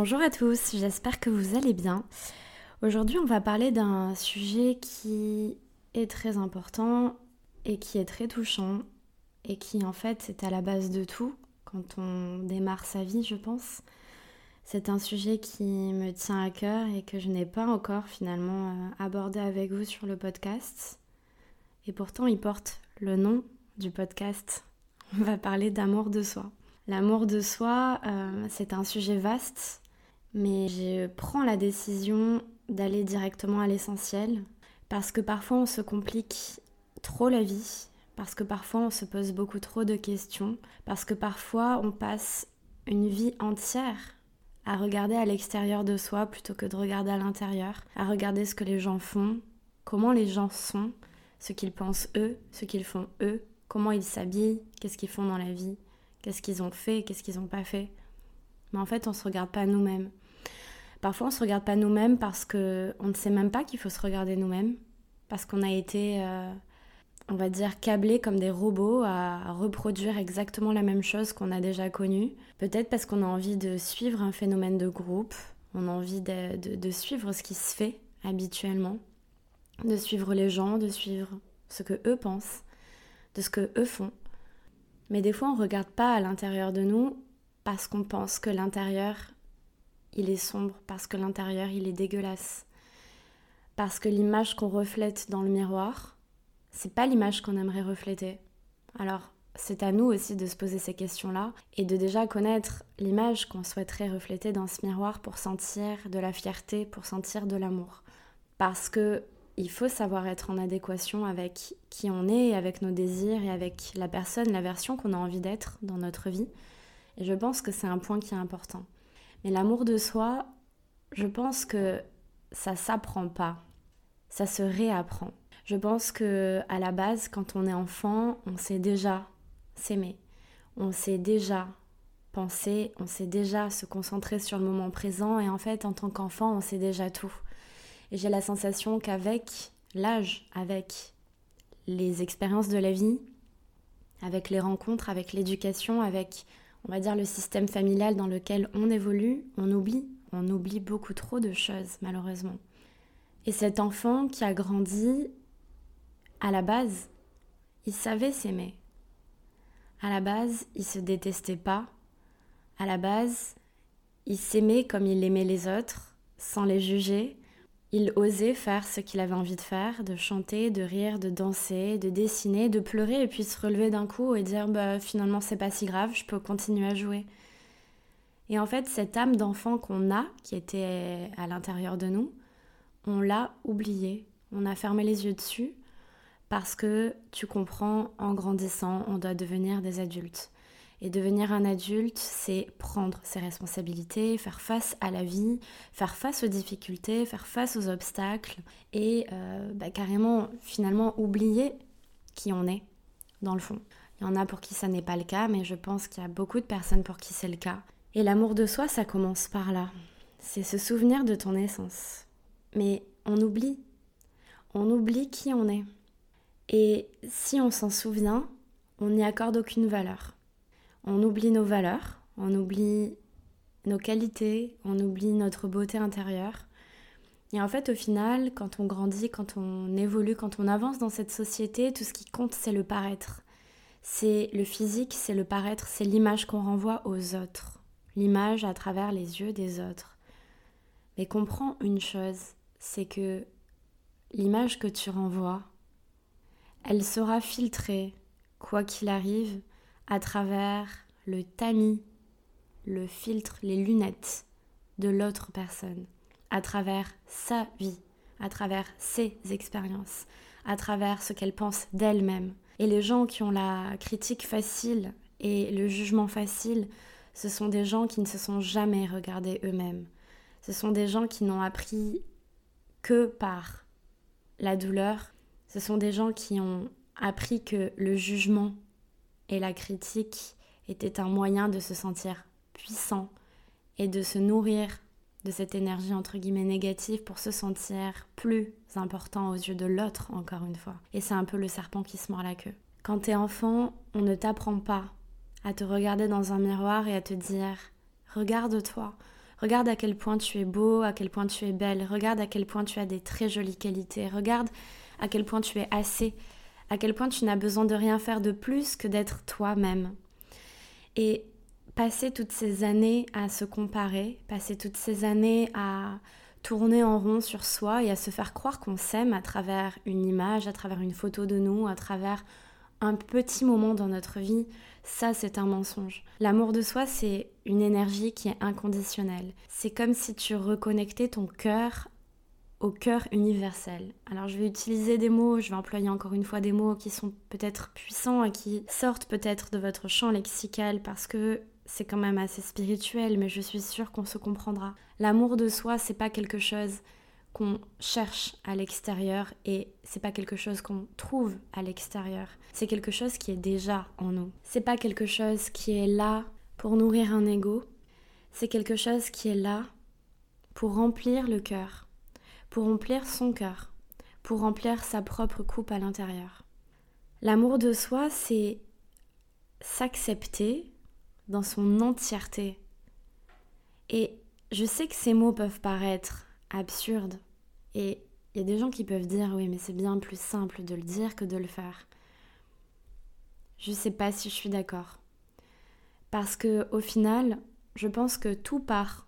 Bonjour à tous, j'espère que vous allez bien. Aujourd'hui, on va parler d'un sujet qui est très important et qui est très touchant et qui en fait est à la base de tout quand on démarre sa vie, je pense. C'est un sujet qui me tient à cœur et que je n'ai pas encore finalement euh, abordé avec vous sur le podcast. Et pourtant, il porte le nom du podcast. On va parler d'amour de soi. L'amour de soi, euh, c'est un sujet vaste, mais je prends la décision d'aller directement à l'essentiel, parce que parfois on se complique trop la vie, parce que parfois on se pose beaucoup trop de questions, parce que parfois on passe une vie entière à regarder à l'extérieur de soi plutôt que de regarder à l'intérieur, à regarder ce que les gens font, comment les gens sont, ce qu'ils pensent eux, ce qu'ils font eux, comment ils s'habillent, qu'est-ce qu'ils font dans la vie, qu'est-ce qu'ils ont fait, qu'est-ce qu'ils n'ont pas fait. Mais en fait, on ne se regarde pas nous-mêmes. Parfois, on ne se regarde pas nous-mêmes parce qu'on ne sait même pas qu'il faut se regarder nous-mêmes, parce qu'on a été, euh, on va dire, câblés comme des robots à reproduire exactement la même chose qu'on a déjà connue. Peut-être parce qu'on a envie de suivre un phénomène de groupe, on a envie de, de suivre ce qui se fait habituellement, de suivre les gens, de suivre ce que eux pensent, de ce que eux font. Mais des fois, on ne regarde pas à l'intérieur de nous parce qu'on pense que l'intérieur, il est sombre, parce que l'intérieur, il est dégueulasse. Parce que l'image qu'on reflète dans le miroir, c'est pas l'image qu'on aimerait refléter. Alors, c'est à nous aussi de se poser ces questions-là et de déjà connaître l'image qu'on souhaiterait refléter dans ce miroir pour sentir de la fierté, pour sentir de l'amour. Parce que il faut savoir être en adéquation avec qui on est, avec nos désirs et avec la personne, la version qu'on a envie d'être dans notre vie. Et je pense que c'est un point qui est important. Mais l'amour de soi, je pense que ça s'apprend pas, ça se réapprend. Je pense que à la base, quand on est enfant, on sait déjà s'aimer, on sait déjà penser, on sait déjà se concentrer sur le moment présent et en fait, en tant qu'enfant, on sait déjà tout. Et j'ai la sensation qu'avec l'âge, avec les expériences de la vie, avec les rencontres, avec l'éducation, avec, on va dire, le système familial dans lequel on évolue, on oublie. On oublie beaucoup trop de choses, malheureusement. Et cet enfant qui a grandi, à la base, il savait s'aimer. À la base, il se détestait pas. À la base, il s'aimait comme il aimait les autres, sans les juger, il osait faire ce qu'il avait envie de faire, de chanter, de rire, de danser, de dessiner, de pleurer et puis se relever d'un coup et dire bah finalement c'est pas si grave, je peux continuer à jouer. Et en fait, cette âme d'enfant qu'on a, qui était à l'intérieur de nous, on l'a oubliée, on a fermé les yeux dessus parce que tu comprends, en grandissant, on doit devenir des adultes. Et devenir un adulte, c'est prendre ses responsabilités, faire face à la vie, faire face aux difficultés, faire face aux obstacles et euh, bah, carrément finalement oublier qui on est dans le fond. Il y en a pour qui ça n'est pas le cas, mais je pense qu'il y a beaucoup de personnes pour qui c'est le cas. Et l'amour de soi, ça commence par là. C'est se souvenir de ton essence. Mais on oublie. On oublie qui on est. Et si on s'en souvient, on n'y accorde aucune valeur on oublie nos valeurs, on oublie nos qualités, on oublie notre beauté intérieure. Et en fait, au final, quand on grandit, quand on évolue, quand on avance dans cette société, tout ce qui compte, c'est le paraître. C'est le physique, c'est le paraître, c'est l'image qu'on renvoie aux autres. L'image à travers les yeux des autres. Mais comprends une chose, c'est que l'image que tu renvoies, elle sera filtrée, quoi qu'il arrive, à travers le tamis, le filtre, les lunettes de l'autre personne, à travers sa vie, à travers ses expériences, à travers ce qu'elle pense d'elle-même. Et les gens qui ont la critique facile et le jugement facile, ce sont des gens qui ne se sont jamais regardés eux-mêmes. Ce sont des gens qui n'ont appris que par la douleur. Ce sont des gens qui ont appris que le jugement et la critique était un moyen de se sentir puissant et de se nourrir de cette énergie entre guillemets négative pour se sentir plus important aux yeux de l'autre encore une fois. Et c'est un peu le serpent qui se mord la queue. Quand t'es enfant, on ne t'apprend pas à te regarder dans un miroir et à te dire regarde-toi, Regarde à quel point tu es beau, à quel point tu es belle, regarde à quel point tu as des très jolies qualités, regarde à quel point tu es assez, à quel point tu n'as besoin de rien faire de plus que d'être toi-même. Et passer toutes ces années à se comparer, passer toutes ces années à tourner en rond sur soi et à se faire croire qu'on s'aime à travers une image, à travers une photo de nous, à travers un petit moment dans notre vie, ça c'est un mensonge. L'amour de soi, c'est une énergie qui est inconditionnelle. C'est comme si tu reconnectais ton cœur au cœur universel. Alors je vais utiliser des mots, je vais employer encore une fois des mots qui sont peut-être puissants et qui sortent peut-être de votre champ lexical parce que c'est quand même assez spirituel, mais je suis sûre qu'on se comprendra. L'amour de soi, c'est pas quelque chose qu'on cherche à l'extérieur et c'est pas quelque chose qu'on trouve à l'extérieur. C'est quelque chose qui est déjà en nous. C'est pas quelque chose qui est là pour nourrir un ego. C'est quelque chose qui est là pour remplir le cœur, pour remplir son cœur, pour remplir sa propre coupe à l'intérieur. L'amour de soi, c'est s'accepter dans son entièreté. Et je sais que ces mots peuvent paraître absurdes. Et il y a des gens qui peuvent dire oui, mais c'est bien plus simple de le dire que de le faire. Je sais pas si je suis d'accord. Parce que au final, je pense que tout part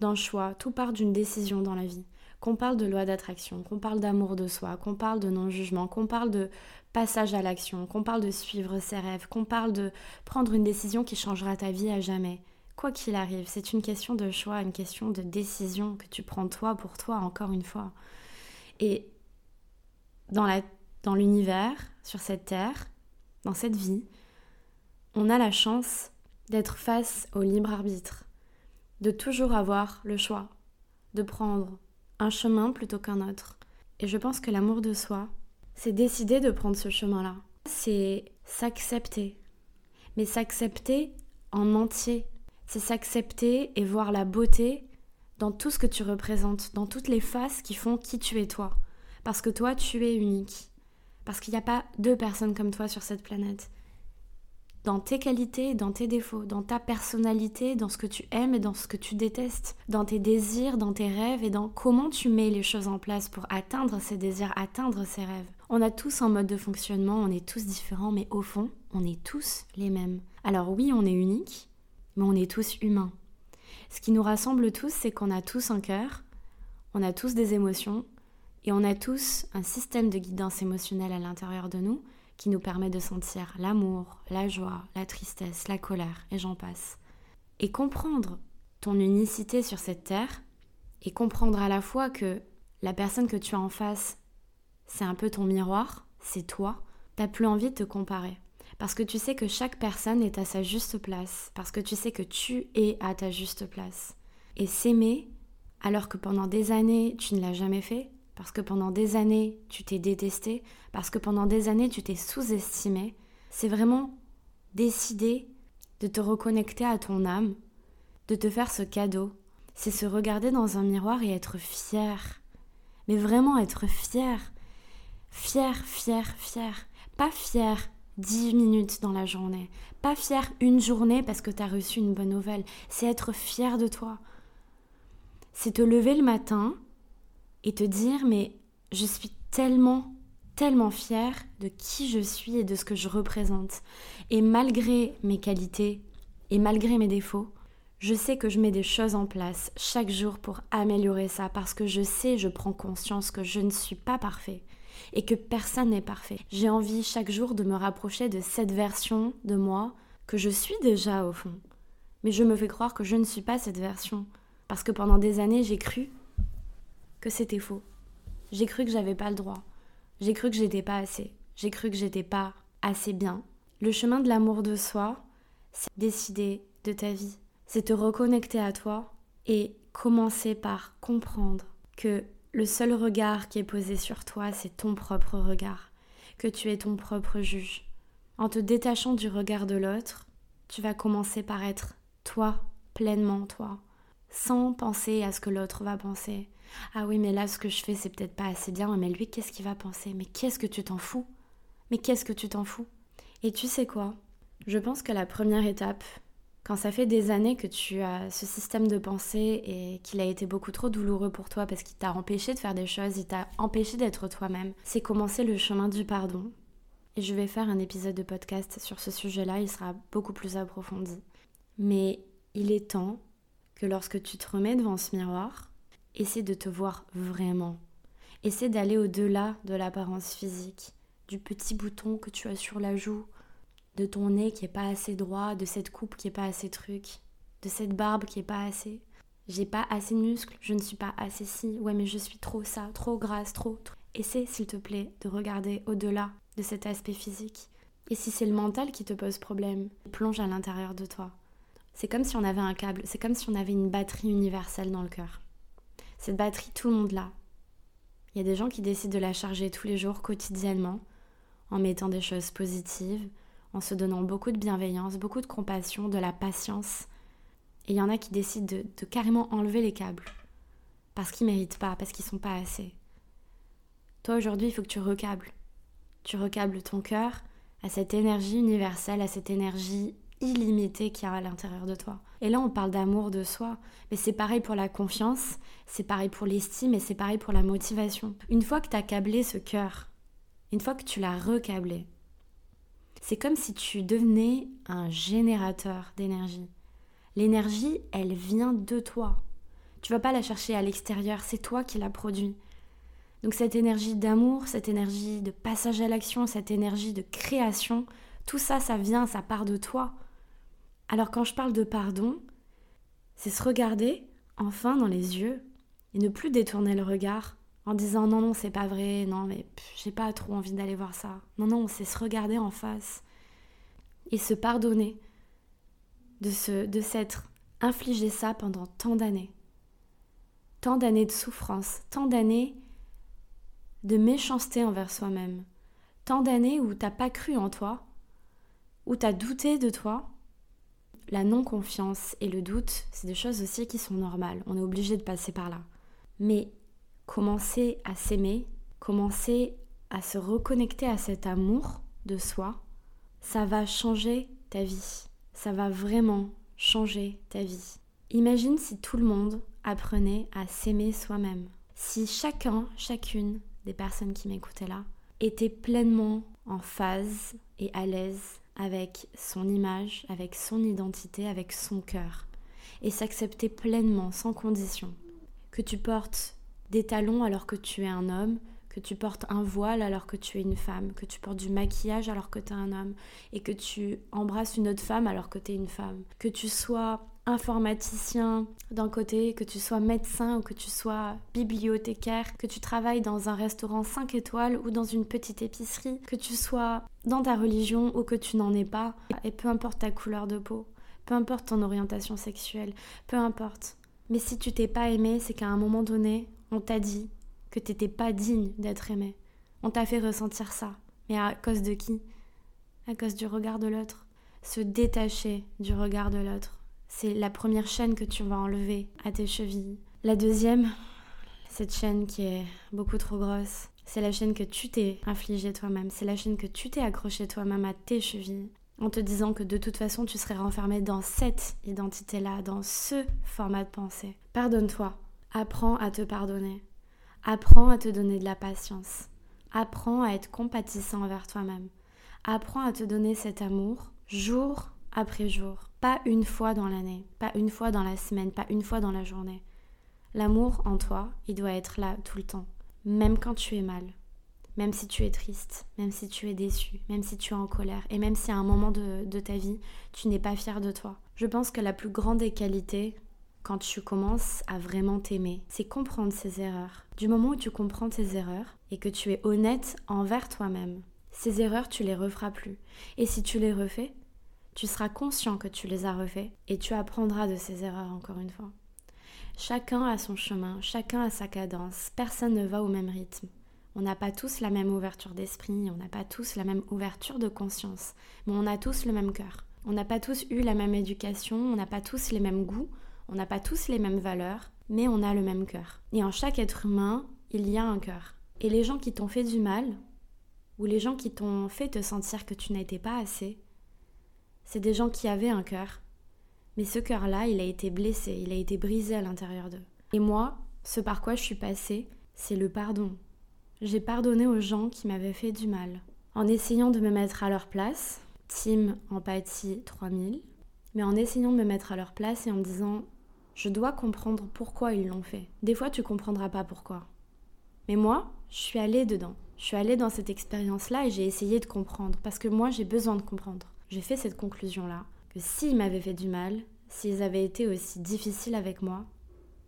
d'un choix, tout part d'une décision dans la vie. Qu'on parle de loi d'attraction, qu'on parle d'amour de soi, qu'on parle de non-jugement, qu'on parle de passage à l'action, qu'on parle de suivre ses rêves, qu'on parle de prendre une décision qui changera ta vie à jamais. Quoi qu'il arrive, c'est une question de choix, une question de décision que tu prends toi pour toi, encore une fois. Et dans, la, dans l'univers, sur cette terre, dans cette vie, on a la chance d'être face au libre arbitre, de toujours avoir le choix, de prendre un chemin plutôt qu'un autre. Et je pense que l'amour de soi, c'est décider de prendre ce chemin-là. C'est s'accepter. Mais s'accepter en entier, c'est s'accepter et voir la beauté dans tout ce que tu représentes, dans toutes les faces qui font qui tu es toi. Parce que toi, tu es unique. Parce qu'il n'y a pas deux personnes comme toi sur cette planète. Dans tes qualités, dans tes défauts, dans ta personnalité, dans ce que tu aimes et dans ce que tu détestes, dans tes désirs, dans tes rêves et dans comment tu mets les choses en place pour atteindre ces désirs, atteindre ces rêves. On a tous un mode de fonctionnement, on est tous différents, mais au fond, on est tous les mêmes. Alors oui, on est unique, mais on est tous humains. Ce qui nous rassemble tous, c'est qu'on a tous un cœur, on a tous des émotions, et on a tous un système de guidance émotionnelle à l'intérieur de nous qui nous permet de sentir l'amour, la joie, la tristesse, la colère, et j'en passe. Et comprendre ton unicité sur cette terre, et comprendre à la fois que la personne que tu as en face, c'est un peu ton miroir, c'est toi, t'as plus envie de te comparer. Parce que tu sais que chaque personne est à sa juste place, parce que tu sais que tu es à ta juste place. Et s'aimer, alors que pendant des années tu ne l'as jamais fait, parce que pendant des années tu t'es détesté, parce que pendant des années tu t'es sous-estimé, c'est vraiment décider de te reconnecter à ton âme, de te faire ce cadeau. C'est se regarder dans un miroir et être fier. Mais vraiment être fier. Fier, fier, fier. Pas fier 10 minutes dans la journée. Pas fier une journée parce que tu as reçu une bonne nouvelle. C'est être fier de toi. C'est te lever le matin et te dire mais je suis tellement, tellement fière de qui je suis et de ce que je représente. Et malgré mes qualités et malgré mes défauts, je sais que je mets des choses en place chaque jour pour améliorer ça parce que je sais, je prends conscience que je ne suis pas parfait et que personne n'est parfait. J'ai envie chaque jour de me rapprocher de cette version de moi que je suis déjà au fond. Mais je me fais croire que je ne suis pas cette version. Parce que pendant des années, j'ai cru que c'était faux. J'ai cru que j'avais pas le droit. J'ai cru que j'étais pas assez. J'ai cru que j'étais pas assez bien. Le chemin de l'amour de soi, c'est décider de ta vie. C'est te reconnecter à toi et commencer par comprendre que le seul regard qui est posé sur toi, c'est ton propre regard, que tu es ton propre juge. En te détachant du regard de l'autre, tu vas commencer par être toi, pleinement toi, sans penser à ce que l'autre va penser. Ah oui, mais là, ce que je fais, c'est peut-être pas assez bien, mais lui, qu'est-ce qu'il va penser? Mais qu'est-ce que tu t'en fous? Mais qu'est-ce que tu t'en fous? Et tu sais quoi? Je pense que la première étape Quand ça fait des années que tu as ce système de pensée et qu'il a été beaucoup trop douloureux pour toi parce qu'il t'a empêché de faire des choses, il t'a empêché d'être toi-même, c'est commencer le chemin du pardon. Et je vais faire un épisode de podcast sur ce sujet-là, il sera beaucoup plus approfondi. Mais il est temps que lorsque tu te remets devant ce miroir, essaie de te voir vraiment. Essaie d'aller au-delà de l'apparence physique, du petit bouton que tu as sur la joue, de ton nez qui est pas assez droit, de cette coupe qui est pas assez truc, de cette barbe qui est pas assez. J'ai pas assez de muscles, je ne suis pas assez si. Ouais, mais je suis trop ça, trop grasse, trop. trop. Essaie, s'il te plaît, de regarder au-delà de cet aspect physique. Et si c'est le mental qui te pose problème, plonge à l'intérieur de toi. C'est comme si on avait un câble, c'est comme si on avait une batterie universelle dans le cœur. Cette batterie, tout le monde l'a. Il y a des gens qui décident de la charger tous les jours, quotidiennement, en mettant des choses positives, en se donnant beaucoup de bienveillance, beaucoup de compassion, de la patience. Et il y en a qui décident de, carrément enlever les câbles, parce qu'ils méritent pas, parce qu'ils sont pas assez. Toi aujourd'hui, il faut que tu recables. Tu recables ton cœur à cette énergie universelle, à cette énergie illimité qu'il y a à l'intérieur de toi. Et là, on parle d'amour de soi, mais c'est pareil pour la confiance, c'est pareil pour l'estime et c'est pareil pour la motivation. Une fois que tu as câblé ce cœur, une fois que tu l'as recablé, c'est comme si tu devenais un générateur d'énergie. L'énergie, elle vient de toi. Tu vas pas la chercher à l'extérieur, c'est toi qui la produis. Donc cette énergie d'amour, cette énergie de passage à l'action, cette énergie de création, tout ça, ça vient, ça part de toi. Alors quand je parle de pardon, c'est se regarder enfin dans les yeux et ne plus détourner le regard en disant non non c'est pas vrai, non mais j'ai pas trop envie d'aller voir ça. Non non, c'est se regarder en face et se pardonner de s'être infligé ça pendant tant d'années. Tant d'années de souffrance, tant d'années de méchanceté envers soi-même, tant d'années où t'as pas cru en toi, où t'as douté de toi, la non-confiance et le doute, c'est des choses aussi qui sont normales. On est obligé de passer par là. Mais commencer à s'aimer, commencer à se reconnecter à cet amour de soi, ça va changer ta vie. Ça va vraiment changer ta vie. Imagine si tout le monde apprenait à s'aimer soi-même. Si chacun, chacune des personnes qui m'écoutaient là, était pleinement en phase et à l'aise avec son image, avec son identité, avec son cœur, et s'accepter pleinement, sans condition. Que tu portes des talons alors que tu es un homme, que tu portes un voile alors que tu es une femme, que tu portes du maquillage alors que tu es un homme, et que tu embrasses une autre femme alors que tu es une femme. Que tu sois informaticien d'un côté, que tu sois médecin ou que tu sois bibliothécaire, que tu travailles dans un restaurant 5 étoiles ou dans une petite épicerie, que tu sois dans ta religion ou que tu n'en es pas, et peu importe ta couleur de peau, peu importe ton orientation sexuelle, peu importe. Mais si tu t'es pas aimé, c'est qu'à un moment donné, on t'a dit que t'étais pas digne d'être aimé. On t'a fait ressentir ça. Mais à cause de qui? À cause du regard de l'autre. Se détacher du regard de l'autre c'est la première chaîne que tu vas enlever à tes chevilles. La deuxième, cette chaîne qui est beaucoup trop grosse, c'est la chaîne que tu t'es infligée toi-même, c'est la chaîne que tu t'es accrochée toi-même à tes chevilles, en te disant que de toute façon tu serais renfermé dans cette identité-là, dans ce format de pensée. Pardonne-toi, apprends à te pardonner, apprends à te donner de la patience, apprends à être compatissant envers toi-même, apprends à te donner cet amour jour après jour, pas une fois dans l'année, pas une fois dans la semaine, pas une fois dans la journée. L'amour en toi, il doit être là tout le temps, même quand tu es mal, même si tu es triste, même si tu es déçu, même si tu es en colère, et même si à un moment de, ta vie, tu n'es pas fier de toi. Je pense que la plus grande des qualités, quand tu commences à vraiment t'aimer, c'est comprendre ses erreurs. Du moment où tu comprends tes erreurs et que tu es honnête envers toi-même, ces erreurs, tu les referas plus. Et si tu les refais, tu seras conscient que tu les as refaits et tu apprendras de ces erreurs encore une fois. Chacun a son chemin, chacun a sa cadence, personne ne va au même rythme. On n'a pas tous la même ouverture d'esprit, on n'a pas tous la même ouverture de conscience, mais on a tous le même cœur. On n'a pas tous eu la même éducation, on n'a pas tous les mêmes goûts, on n'a pas tous les mêmes valeurs, mais on a le même cœur. Et en chaque être humain, il y a un cœur. Et les gens qui t'ont fait du mal, ou les gens qui t'ont fait te sentir que tu n'étais pas assez, c'est des gens qui avaient un cœur, Mais ce cœur-là, il a été blessé, il a été brisé à l'intérieur d'eux. Et moi, ce par quoi je suis passée, c'est le pardon. J'ai pardonné aux gens qui m'avaient fait du mal, en essayant de me mettre à leur place, team empathie 3000, mais en essayant de me mettre à leur place et en me disant je dois comprendre pourquoi ils l'ont fait. Des fois, tu comprendras pas pourquoi. Mais moi, je suis allée dedans. Je suis allée dans cette expérience-là et j'ai essayé de comprendre parce que moi, j'ai besoin de comprendre. J'ai fait cette conclusion-là que s'ils m'avaient fait du mal, s'ils avaient été aussi difficiles avec moi,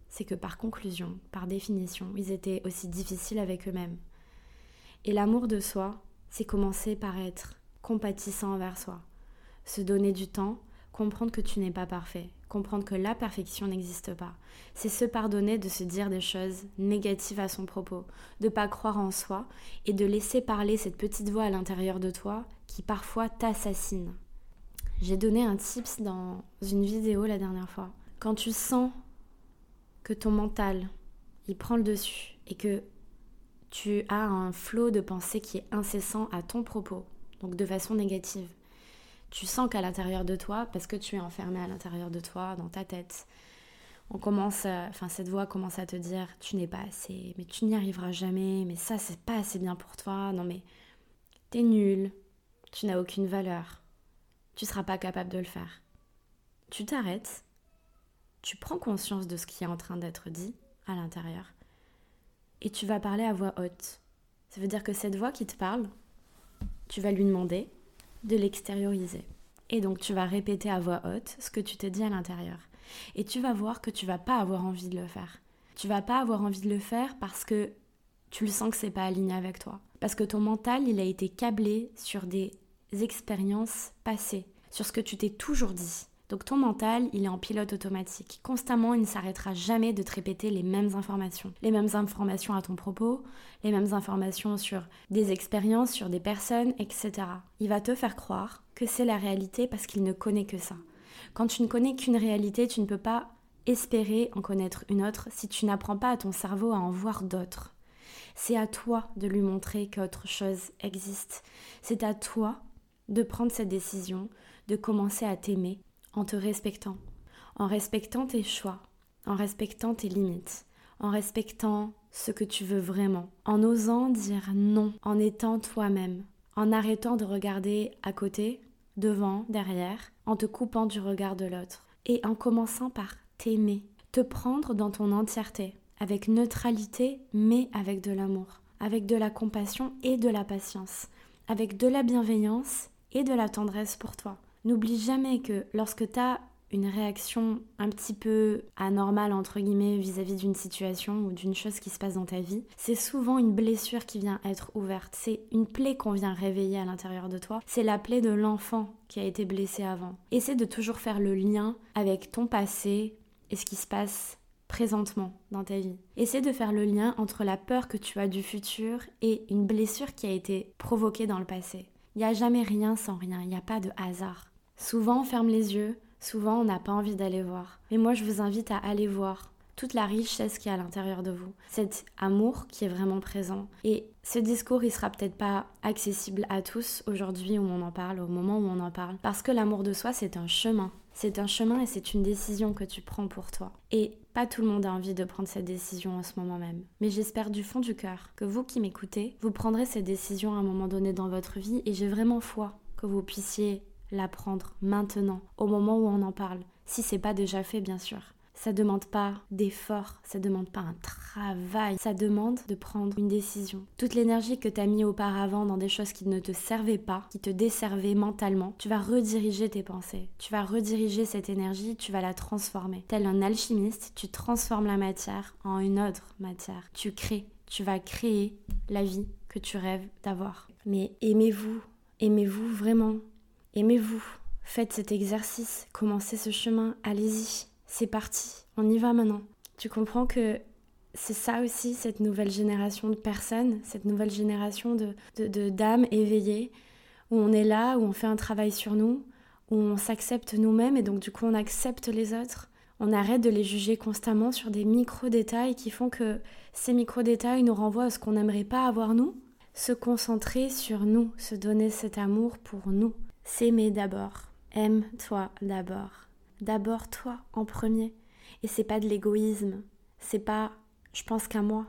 c'est que par conclusion, par définition, ils étaient aussi difficiles avec eux-mêmes. Et l'amour de soi, c'est commencer par être compatissant envers soi, se donner du temps, comprendre que tu n'es pas parfait, comprendre que la perfection n'existe pas. C'est se pardonner de se dire des choses négatives à son propos, de pas croire en soi et de laisser parler cette petite voix à l'intérieur de toi qui parfois t'assassine. J'ai donné un tips dans une vidéo la dernière fois. Quand tu sens que ton mental, il prend le dessus et que tu as un flot de pensée qui est incessant à ton propos, donc de façon négative, tu sens qu'à l'intérieur de toi, parce que tu es enfermé à l'intérieur de toi, dans ta tête, on commence, enfin cette voix commence à te dire tu n'es pas assez, mais tu n'y arriveras jamais, mais ça c'est pas assez bien pour toi, non mais t'es nul, tu n'as aucune valeur, tu seras pas capable de le faire. Tu t'arrêtes, tu prends conscience de ce qui est en train d'être dit à l'intérieur et tu vas parler à voix haute. Ça veut dire que cette voix qui te parle, tu vas lui demander de l'extérioriser. Et donc tu vas répéter à voix haute ce que tu te dis à l'intérieur. Et tu vas voir que tu vas pas avoir envie de le faire. Tu vas pas avoir envie de le faire parce que tu le sens que c'est pas aligné avec toi. Parce que ton mental, il a été câblé sur des expériences passées, sur ce que tu t'es toujours dit. Donc ton mental, il est en pilote automatique. Constamment, il ne s'arrêtera jamais de te répéter les mêmes informations. Les mêmes informations à ton propos, les mêmes informations sur des expériences, sur des personnes, etc. Il va te faire croire que c'est la réalité parce qu'il ne connaît que ça. Quand tu ne connais qu'une réalité, tu ne peux pas espérer en connaître une autre si tu n'apprends pas à ton cerveau à en voir d'autres. C'est à toi de lui montrer qu'autre chose existe. C'est à toi de prendre cette décision, de commencer à t'aimer en te respectant, en respectant tes choix, en respectant tes limites, en respectant ce que tu veux vraiment, en osant dire non, en étant toi-même, en arrêtant de regarder à côté, devant, derrière, en te coupant du regard de l'autre, et en commençant par t'aimer, te prendre dans ton entièreté, avec neutralité, mais avec de l'amour, avec de la compassion et de la patience, avec de la bienveillance et de la tendresse pour toi. N'oublie jamais que lorsque tu as une réaction un petit peu anormale entre guillemets vis-à-vis d'une situation ou d'une chose qui se passe dans ta vie, c'est souvent une blessure qui vient être ouverte, c'est une plaie qu'on vient réveiller à l'intérieur de toi, c'est la plaie de l'enfant qui a été blessé avant. Essaie de toujours faire le lien avec ton passé et ce qui se passe présentement dans ta vie. Essaie de faire le lien entre la peur que tu as du futur et une blessure qui a été provoquée dans le passé. Il n'y a jamais rien sans rien, il n'y a pas de hasard. Souvent on ferme les yeux, souvent on n'a pas envie d'aller voir. Mais moi je vous invite à aller voir toute la richesse qui est à l'intérieur de vous, cet amour qui est vraiment présent. Et ce discours, il sera peut-être pas accessible à tous aujourd'hui où on en parle, au moment où on en parle, parce que l'amour de soi, c'est un chemin. C'est un chemin et c'est une décision que tu prends pour toi. Et pas tout le monde a envie de prendre cette décision en ce moment même. Mais j'espère du fond du cœur que vous qui m'écoutez, vous prendrez cette décision à un moment donné dans votre vie et j'ai vraiment foi que vous puissiez l'apprendre maintenant, au moment où on en parle, si c'est pas déjà fait bien sûr. Ça demande pas d'effort, ça demande pas un travail, ça demande de prendre une décision. Toute l'énergie que tu as mis auparavant dans des choses qui ne te servaient pas, qui te desservaient mentalement, tu vas rediriger tes pensées. Tu vas rediriger cette énergie, tu vas la transformer. Tel un alchimiste, tu transformes la matière en une autre matière. Tu crées, tu vas créer la vie que tu rêves d'avoir. Mais aimez-vous, aimez-vous vraiment. Aimez-vous, faites cet exercice, commencez ce chemin, allez-y, c'est parti, on y va maintenant. Tu comprends que c'est ça aussi, cette nouvelle génération de personnes, cette nouvelle génération de, d'âmes éveillées, où on est là, où on fait un travail sur nous, où on s'accepte nous-mêmes et donc du coup on accepte les autres. On arrête de les juger constamment sur des micro-détails qui font que ces micro-détails nous renvoient à ce qu'on n'aimerait pas avoir nous. Se concentrer sur nous, se donner cet amour pour nous. S'aimer d'abord. Aime-toi d'abord. d'abord toi en premier. Et c'est pas de l'égoïsme, c'est pas je pense qu'à moi.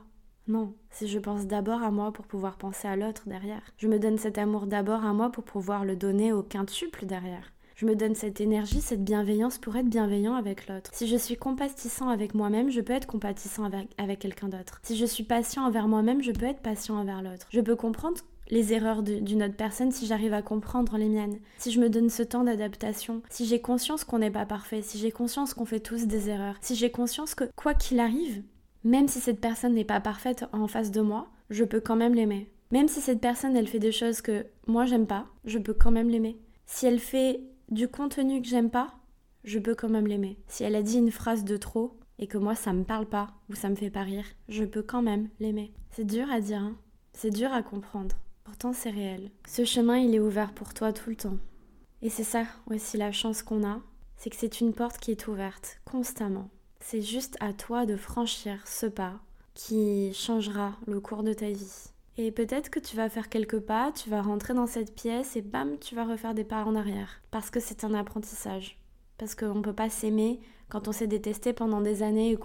Non, si je pense d'abord à moi pour pouvoir penser à l'autre derrière. Je me donne cet amour d'abord à moi pour pouvoir le donner au quintuple derrière. Je me donne cette énergie, cette bienveillance pour être bienveillant avec l'autre. Si je suis compatissant avec moi-même, je peux être compatissant avec, avec quelqu'un d'autre. Si je suis patient envers moi-même, je peux être patient envers l'autre. Je peux comprendre les erreurs d'une autre personne si j'arrive à comprendre les miennes. Si je me donne ce temps d'adaptation, si j'ai conscience qu'on n'est pas parfait, si j'ai conscience qu'on fait tous des erreurs, si j'ai conscience que quoi qu'il arrive, même si cette personne n'est pas parfaite en face de moi, je peux quand même l'aimer. Même si cette personne elle fait des choses que moi j'aime pas, je peux quand même l'aimer. Si elle fait du contenu que j'aime pas, je peux quand même l'aimer. Si elle a dit une phrase de trop et que moi ça me parle pas ou ça me fait pas rire, je peux quand même l'aimer. C'est dur à dire, hein c'est dur à comprendre. Pourtant c'est réel. Ce chemin il est ouvert pour toi tout le temps. Et c'est ça aussi la chance qu'on a, c'est que c'est une porte qui est ouverte constamment. C'est juste à toi de franchir ce pas qui changera le cours de ta vie. Et peut-être que tu vas faire quelques pas, tu vas rentrer dans cette pièce et bam, tu vas refaire des pas en arrière. Parce que c'est un apprentissage. Parce qu'on ne peut pas s'aimer quand on s'est détesté pendant des années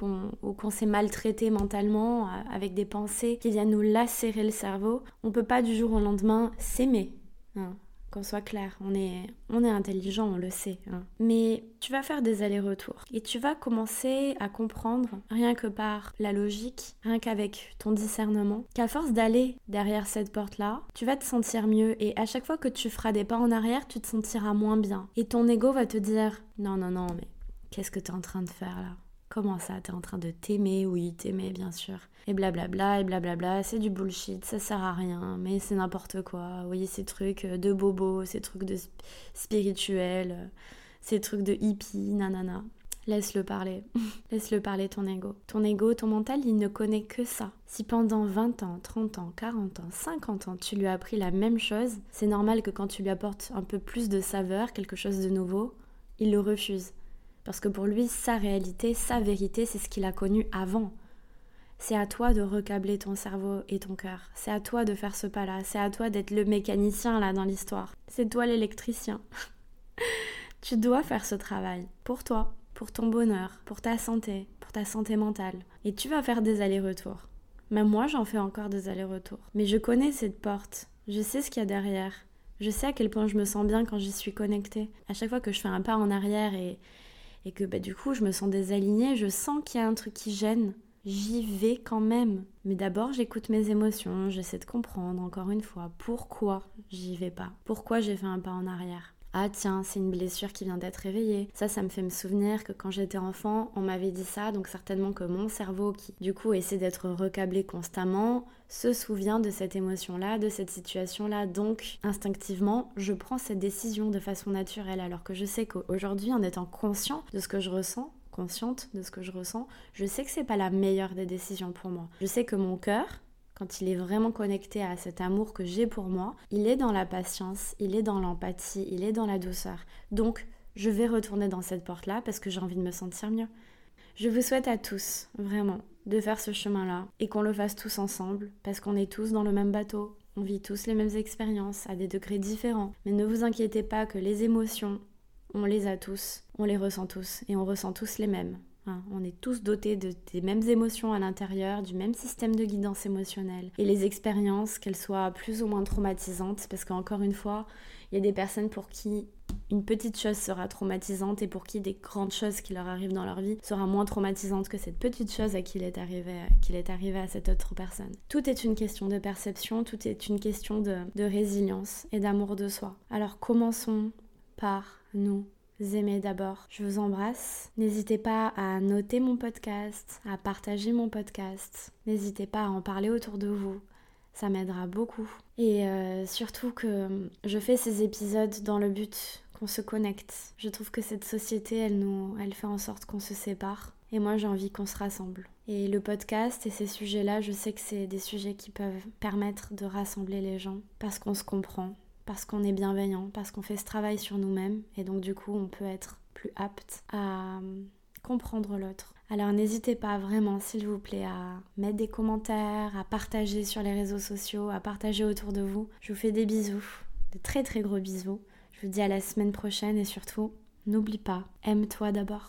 ou qu'on s'est maltraité mentalement euh, avec des pensées qui viennent nous lacérer le cerveau. On peut pas du jour au lendemain s'aimer. Hein qu'on soit clair, on est, on est intelligent, on le sait. Hein. Mais tu vas faire des allers-retours et tu vas commencer à comprendre, rien que par la logique, rien qu'avec ton discernement, qu'à force d'aller derrière cette porte-là, tu vas te sentir mieux et à chaque fois que tu feras des pas en arrière, tu te sentiras moins bien. Et ton ego va te dire non, non, non, mais qu'est-ce que tu es en train de faire là? Comment ça? T'es en train de t'aimer? Oui, t'aimer, bien sûr. Et blablabla, et blablabla, c'est du bullshit, ça sert à rien, mais c'est n'importe quoi. Oui, ces trucs de bobo, ces trucs de spirituel, ces trucs de hippie, nanana. Laisse-le parler. Laisse-le parler ton ego. Ton ego, ton mental, il ne connaît que ça. Si pendant 20 ans, 30 ans, 40 ans, 50 ans, tu lui as appris la même chose, c'est normal que quand tu lui apportes un peu plus de saveur, quelque chose de nouveau, il le refuse. Parce que pour lui, sa réalité, sa vérité, c'est ce qu'il a connu avant. C'est à toi de recabler ton cerveau et ton cœur. C'est à toi de faire ce pas-là. C'est à toi d'être le mécanicien là dans l'histoire. C'est toi l'électricien. tu dois faire ce travail pour toi, pour ton bonheur, pour ta santé, pour ta santé mentale. Et tu vas faire des allers-retours. Même moi, j'en fais encore des allers-retours. Mais je connais cette porte. Je sais ce qu'il y a derrière. Je sais à quel point je me sens bien quand j'y suis connectée. À chaque fois que je fais un pas en arrière et, et que bah, du coup je me sens désalignée, je sens qu'il y a un truc qui gêne, j'y vais quand même. Mais d'abord j'écoute mes émotions, j'essaie de comprendre encore une fois pourquoi j'y vais pas, pourquoi j'ai fait un pas en arrière. Ah tiens, c'est une blessure qui vient d'être réveillée. Ça, ça me fait me souvenir que quand j'étais enfant, on m'avait dit ça, donc certainement que mon cerveau, qui du coup essaie d'être recablé constamment, se souvient de cette émotion-là, de cette situation-là. Donc, instinctivement, je prends cette décision de façon naturelle, alors que je sais qu'aujourd'hui, en étant conscient de ce que je ressens, consciente de ce que je ressens, je sais que c'est pas la meilleure des décisions pour moi. Je sais que mon cœur, quand il est vraiment connecté à cet amour que j'ai pour moi, il est dans la patience, il est dans l'empathie, il est dans la douceur. Donc, je vais retourner dans cette porte-là parce que j'ai envie de me sentir mieux. Je vous souhaite à tous, vraiment, de faire ce chemin-là et qu'on le fasse tous ensemble parce qu'on est tous dans le même bateau. On vit tous les mêmes expériences à des degrés différents. Mais ne vous inquiétez pas que les émotions, on les a tous, on les ressent tous et on ressent tous les mêmes. Hein, on est tous dotés de, des mêmes émotions à l'intérieur, du même système de guidance émotionnelle. Et les expériences, qu'elles soient plus ou moins traumatisantes, parce qu'encore une fois, il y a des personnes pour qui une petite chose sera traumatisante et pour qui des grandes choses qui leur arrivent dans leur vie sera moins traumatisante que cette petite chose à qui il est arrivé, qu'il est arrivé à cette autre personne. Tout est une question de perception, tout est une question de résilience et d'amour de soi. Alors commençons par nous aimer d'abord. Je vous embrasse. N'hésitez pas à noter mon podcast, à partager mon podcast. N'hésitez pas à en parler autour de vous. Ça m'aidera beaucoup. Et euh, surtout que je fais ces épisodes dans le but qu'on se connecte. Je trouve que cette société, elle nous, elle fait en sorte qu'on se sépare. Et moi, j'ai envie qu'on se rassemble. Et le podcast et ces sujets-là, je sais que c'est des sujets qui peuvent permettre de rassembler les gens parce qu'on se comprend, parce qu'on est bienveillant, parce qu'on fait ce travail sur nous-mêmes et donc du coup on peut être plus apte à euh, comprendre l'autre. Alors n'hésitez pas vraiment s'il vous plaît à mettre des commentaires, à partager sur les réseaux sociaux, à partager autour de vous. Je vous fais des bisous, de très très gros bisous. Je vous dis à la semaine prochaine et surtout, n'oublie pas, aime-toi d'abord.